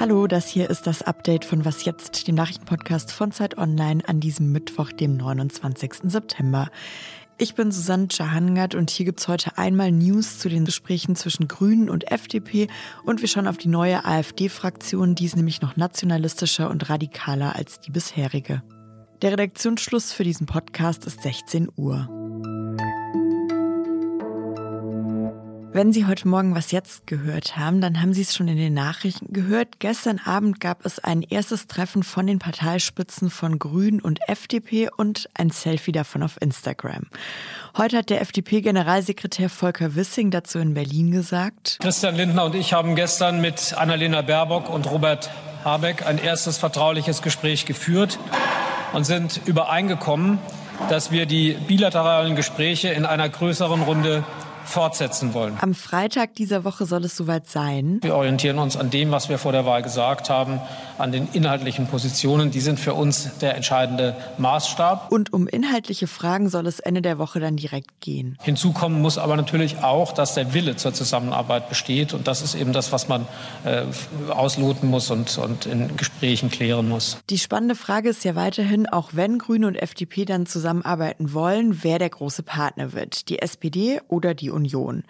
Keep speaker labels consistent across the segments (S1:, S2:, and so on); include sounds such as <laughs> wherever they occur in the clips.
S1: Hallo, das hier ist das Update von Was jetzt, dem Nachrichtenpodcast von Zeit Online an diesem Mittwoch, dem 29. September. Ich bin Susanne Jahangard und hier gibt's heute einmal News zu den Gesprächen zwischen Grünen und FDP und wir schauen auf die neue AfD-Fraktion, die ist nämlich noch nationalistischer und radikaler als die bisherige. Der Redaktionsschluss für diesen Podcast ist 16 Uhr. Wenn Sie heute Morgen was jetzt gehört haben, dann haben Sie es schon in den Nachrichten gehört. Gestern Abend gab es ein erstes Treffen von den Parteispitzen von Grün und FDP und ein Selfie davon auf Instagram. Heute hat der FDP-Generalsekretär Volker Wissing dazu in Berlin gesagt.
S2: Christian Lindner und ich haben gestern mit Annalena Baerbock und Robert Habeck ein erstes vertrauliches Gespräch geführt und sind übereingekommen, dass wir die bilateralen Gespräche in einer größeren Runde fortsetzen wollen.
S1: Am Freitag dieser Woche soll es soweit sein.
S2: Wir orientieren uns an dem, was wir vor der Wahl gesagt haben, an den inhaltlichen Positionen. Die sind für uns der entscheidende Maßstab.
S1: Und um inhaltliche Fragen soll es Ende der Woche dann direkt gehen.
S2: Hinzu kommen muss aber natürlich auch, dass der Wille zur Zusammenarbeit besteht. Und das ist eben das, was man äh, ausloten muss und, und in Gesprächen klären muss.
S1: Die spannende Frage ist ja weiterhin, auch wenn Grüne und FDP dann zusammenarbeiten wollen, wer der große Partner wird. Die SPD oder die Union.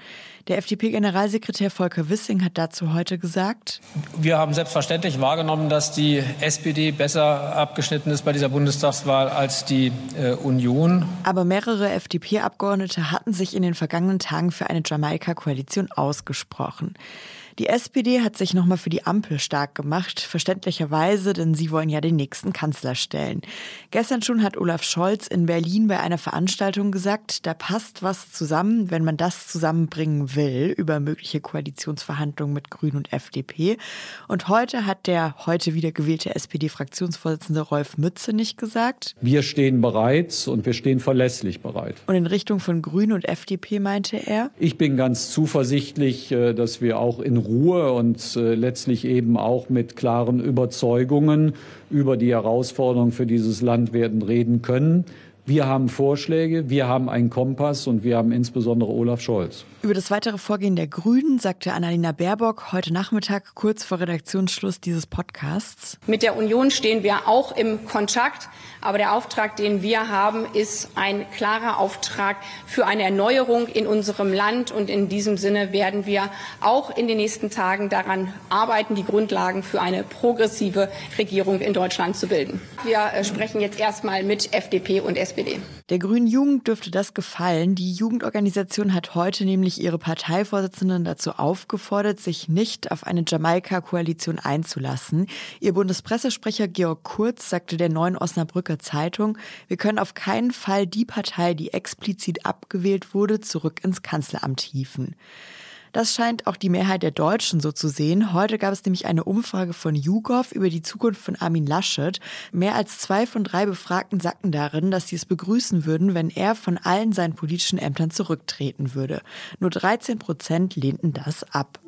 S1: Der FDP-Generalsekretär Volker Wissing hat dazu heute gesagt,
S2: wir haben selbstverständlich wahrgenommen, dass die SPD besser abgeschnitten ist bei dieser Bundestagswahl als die äh, Union.
S1: Aber mehrere FDP-Abgeordnete hatten sich in den vergangenen Tagen für eine Jamaika-Koalition ausgesprochen. Die SPD hat sich nochmal für die Ampel stark gemacht, verständlicherweise, denn sie wollen ja den nächsten Kanzler stellen. Gestern schon hat Olaf Scholz in Berlin bei einer Veranstaltung gesagt, da passt was zusammen, wenn man das zusammenbringen will über mögliche Koalitionsverhandlungen mit Grünen und FDP. Und heute hat der heute wieder gewählte SPD-Fraktionsvorsitzende Rolf Mütze nicht gesagt.
S3: Wir stehen bereit und wir stehen verlässlich bereit.
S1: Und in Richtung von Grünen und FDP meinte er?
S3: Ich bin ganz zuversichtlich, äh, dass wir auch in Ruhe und äh, letztlich eben auch mit klaren Überzeugungen über die Herausforderungen für dieses Land werden reden können. Wir haben Vorschläge, wir haben einen Kompass und wir haben insbesondere Olaf Scholz.
S1: Über das weitere Vorgehen der Grünen sagte Annalena Baerbock heute Nachmittag kurz vor Redaktionsschluss dieses Podcasts.
S4: Mit der Union stehen wir auch im Kontakt, aber der Auftrag, den wir haben, ist ein klarer Auftrag für eine Erneuerung in unserem Land und in diesem Sinne werden wir auch in den nächsten Tagen daran arbeiten, die Grundlagen für eine progressive Regierung in Deutschland zu bilden. Wir äh, sprechen jetzt erstmal mit FDP und SPD. SPD.
S1: Der Grünen Jugend dürfte das gefallen. Die Jugendorganisation hat heute nämlich ihre Parteivorsitzenden dazu aufgefordert, sich nicht auf eine Jamaika-Koalition einzulassen. Ihr Bundespressesprecher Georg Kurz sagte der neuen Osnabrücker Zeitung, wir können auf keinen Fall die Partei, die explizit abgewählt wurde, zurück ins Kanzleramt hieven. Das scheint auch die Mehrheit der Deutschen so zu sehen. Heute gab es nämlich eine Umfrage von YouGov über die Zukunft von Armin Laschet. Mehr als zwei von drei Befragten sagten darin, dass sie es begrüßen würden, wenn er von allen seinen politischen Ämtern zurücktreten würde. Nur 13 Prozent lehnten das ab.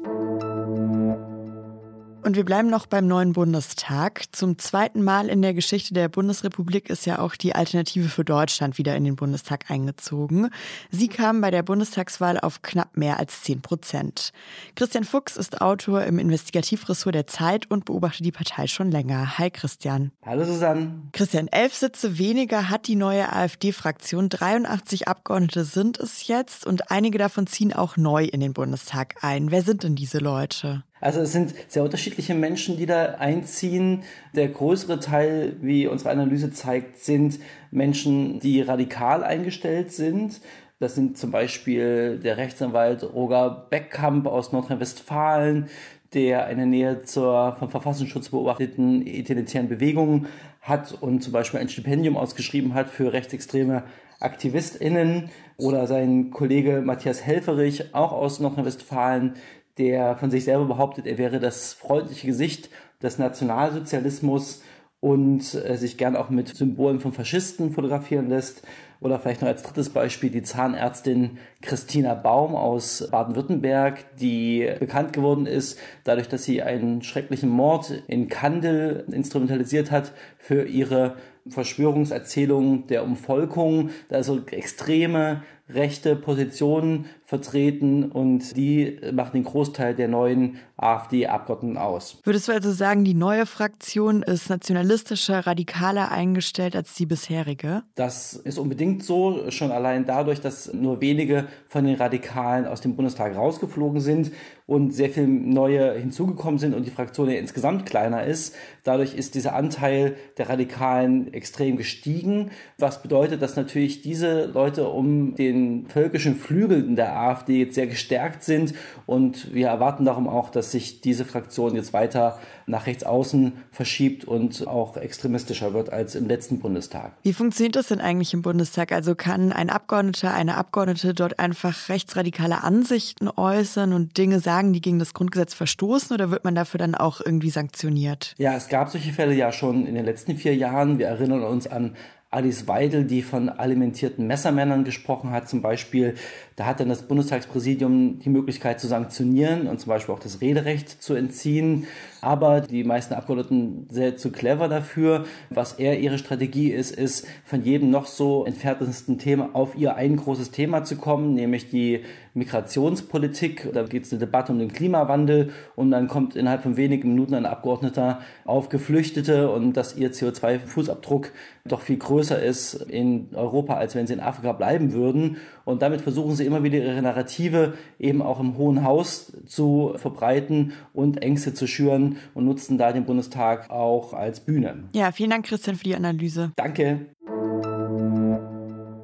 S1: Und wir bleiben noch beim neuen Bundestag. Zum zweiten Mal in der Geschichte der Bundesrepublik ist ja auch die Alternative für Deutschland wieder in den Bundestag eingezogen. Sie kam bei der Bundestagswahl auf knapp mehr als 10 Prozent. Christian Fuchs ist Autor im Investigativressort der Zeit und beobachtet die Partei schon länger. Hi Christian.
S5: Hallo Susanne.
S1: Christian, elf Sitze weniger hat die neue AfD-Fraktion. 83 Abgeordnete sind es jetzt und einige davon ziehen auch neu in den Bundestag ein. Wer sind denn diese Leute?
S5: Also es sind sehr unterschiedliche Menschen, die da einziehen. Der größere Teil, wie unsere Analyse zeigt, sind Menschen, die radikal eingestellt sind. Das sind zum Beispiel der Rechtsanwalt Roger Beckkamp aus Nordrhein-Westfalen, der eine Nähe zur vom Verfassungsschutz beobachteten identitären Bewegung hat und zum Beispiel ein Stipendium ausgeschrieben hat für rechtsextreme AktivistInnen oder sein Kollege Matthias Helferich, auch aus Nordrhein-Westfalen, der von sich selber behauptet, er wäre das freundliche Gesicht des Nationalsozialismus und äh, sich gern auch mit Symbolen von Faschisten fotografieren lässt. Oder vielleicht noch als drittes Beispiel die Zahnärztin Christina Baum aus Baden-Württemberg, die bekannt geworden ist, dadurch, dass sie einen schrecklichen Mord in Kandel instrumentalisiert hat für ihre Verschwörungserzählungen der Umvolkung, also extreme rechte Positionen vertreten und die machen den Großteil der neuen AfD-Abgeordneten aus.
S1: Würdest du also sagen, die neue Fraktion ist nationalistischer, radikaler eingestellt als die bisherige?
S5: Das ist unbedingt so, schon allein dadurch, dass nur wenige von den Radikalen aus dem Bundestag rausgeflogen sind und sehr viele neue hinzugekommen sind und die Fraktion ja insgesamt kleiner ist. Dadurch ist dieser Anteil der Radikalen extrem gestiegen, was bedeutet, dass natürlich diese Leute um den völkischen Flügel der AfD jetzt sehr gestärkt sind und wir erwarten darum auch, dass sich diese Fraktion jetzt weiter nach rechts außen verschiebt und auch extremistischer wird als im letzten Bundestag.
S1: Wie funktioniert das denn eigentlich im Bundestag? Also kann ein Abgeordneter, eine Abgeordnete dort einfach rechtsradikale Ansichten äußern und Dinge sagen, die gegen das Grundgesetz verstoßen oder wird man dafür dann auch irgendwie sanktioniert?
S5: Ja, es gab solche Fälle ja schon in den letzten vier Jahren. Wir erinnern uns an Alice Weidel, die von alimentierten Messermännern gesprochen hat, zum Beispiel, da hat dann das Bundestagspräsidium die Möglichkeit zu sanktionieren und zum Beispiel auch das Rederecht zu entziehen. Aber die meisten Abgeordneten sind zu clever dafür. Was eher ihre Strategie ist, ist von jedem noch so entferntesten Thema auf ihr ein großes Thema zu kommen, nämlich die Migrationspolitik. Da geht es eine Debatte um den Klimawandel und dann kommt innerhalb von wenigen Minuten ein Abgeordneter auf Geflüchtete und dass ihr CO2-Fußabdruck doch viel größer ist in Europa, als wenn sie in Afrika bleiben würden. Und damit versuchen sie immer wieder ihre Narrative eben auch im Hohen Haus zu verbreiten und Ängste zu schüren und nutzen da den Bundestag auch als Bühne.
S1: Ja, vielen Dank, Christian, für die Analyse.
S5: Danke.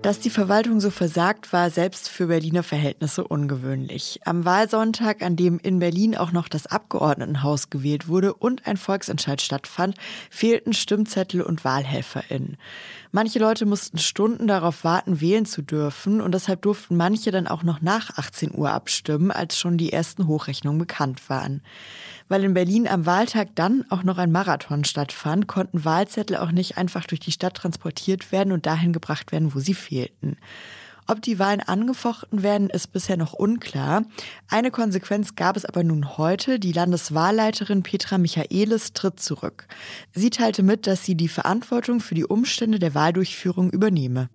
S1: Dass die Verwaltung so versagt, war selbst für Berliner Verhältnisse ungewöhnlich. Am Wahlsonntag, an dem in Berlin auch noch das Abgeordnetenhaus gewählt wurde und ein Volksentscheid stattfand, fehlten Stimmzettel und WahlhelferInnen. Manche Leute mussten Stunden darauf warten, wählen zu dürfen und deshalb durften manche dann auch noch nach 18 Uhr abstimmen, als schon die ersten Hochrechnungen bekannt waren. Weil in Berlin am Wahltag dann auch noch ein Marathon stattfand, konnten Wahlzettel auch nicht einfach durch die Stadt transportiert werden und dahin gebracht werden, wo sie fehlten. Ob die Wahlen angefochten werden, ist bisher noch unklar. Eine Konsequenz gab es aber nun heute. Die Landeswahlleiterin Petra Michaelis tritt zurück. Sie teilte mit, dass sie die Verantwortung für die Umstände der Wahldurchführung übernehme.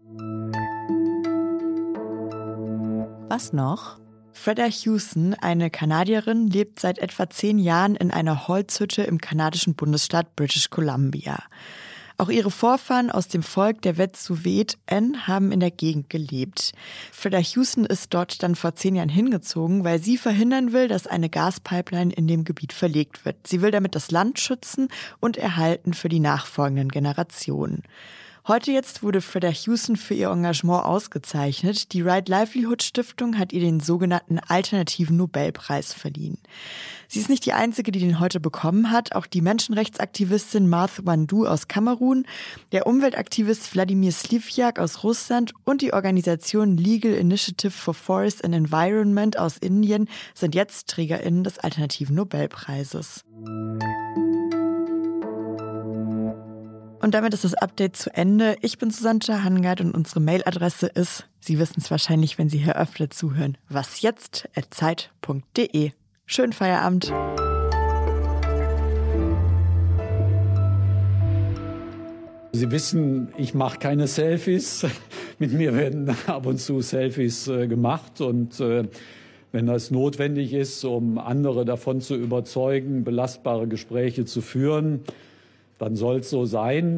S1: Was noch? Freda Hewson, eine Kanadierin, lebt seit etwa zehn Jahren in einer Holzhütte im kanadischen Bundesstaat British Columbia. Auch ihre Vorfahren aus dem Volk der Wet'suwet'en haben in der Gegend gelebt. Freda Hewson ist dort dann vor zehn Jahren hingezogen, weil sie verhindern will, dass eine Gaspipeline in dem Gebiet verlegt wird. Sie will damit das Land schützen und erhalten für die nachfolgenden Generationen. Heute jetzt wurde Freda Hewson für ihr Engagement ausgezeichnet. Die Right Livelihood Stiftung hat ihr den sogenannten Alternativen Nobelpreis verliehen. Sie ist nicht die einzige, die den heute bekommen hat. Auch die Menschenrechtsaktivistin Martha Wandu aus Kamerun, der Umweltaktivist Wladimir Slivjak aus Russland und die Organisation Legal Initiative for Forest and Environment aus Indien sind jetzt TrägerInnen des Alternativen Nobelpreises. Und damit ist das Update zu Ende. Ich bin Susanne Hangard und unsere Mailadresse ist, Sie wissen es wahrscheinlich, wenn Sie hier öfter zuhören, wasjetzt.zeit.de. Schönen Feierabend.
S3: Sie wissen, ich mache keine Selfies. <laughs> Mit mir werden ab und zu Selfies äh, gemacht und äh, wenn das notwendig ist, um andere davon zu überzeugen, belastbare Gespräche zu führen, dann soll es so sein.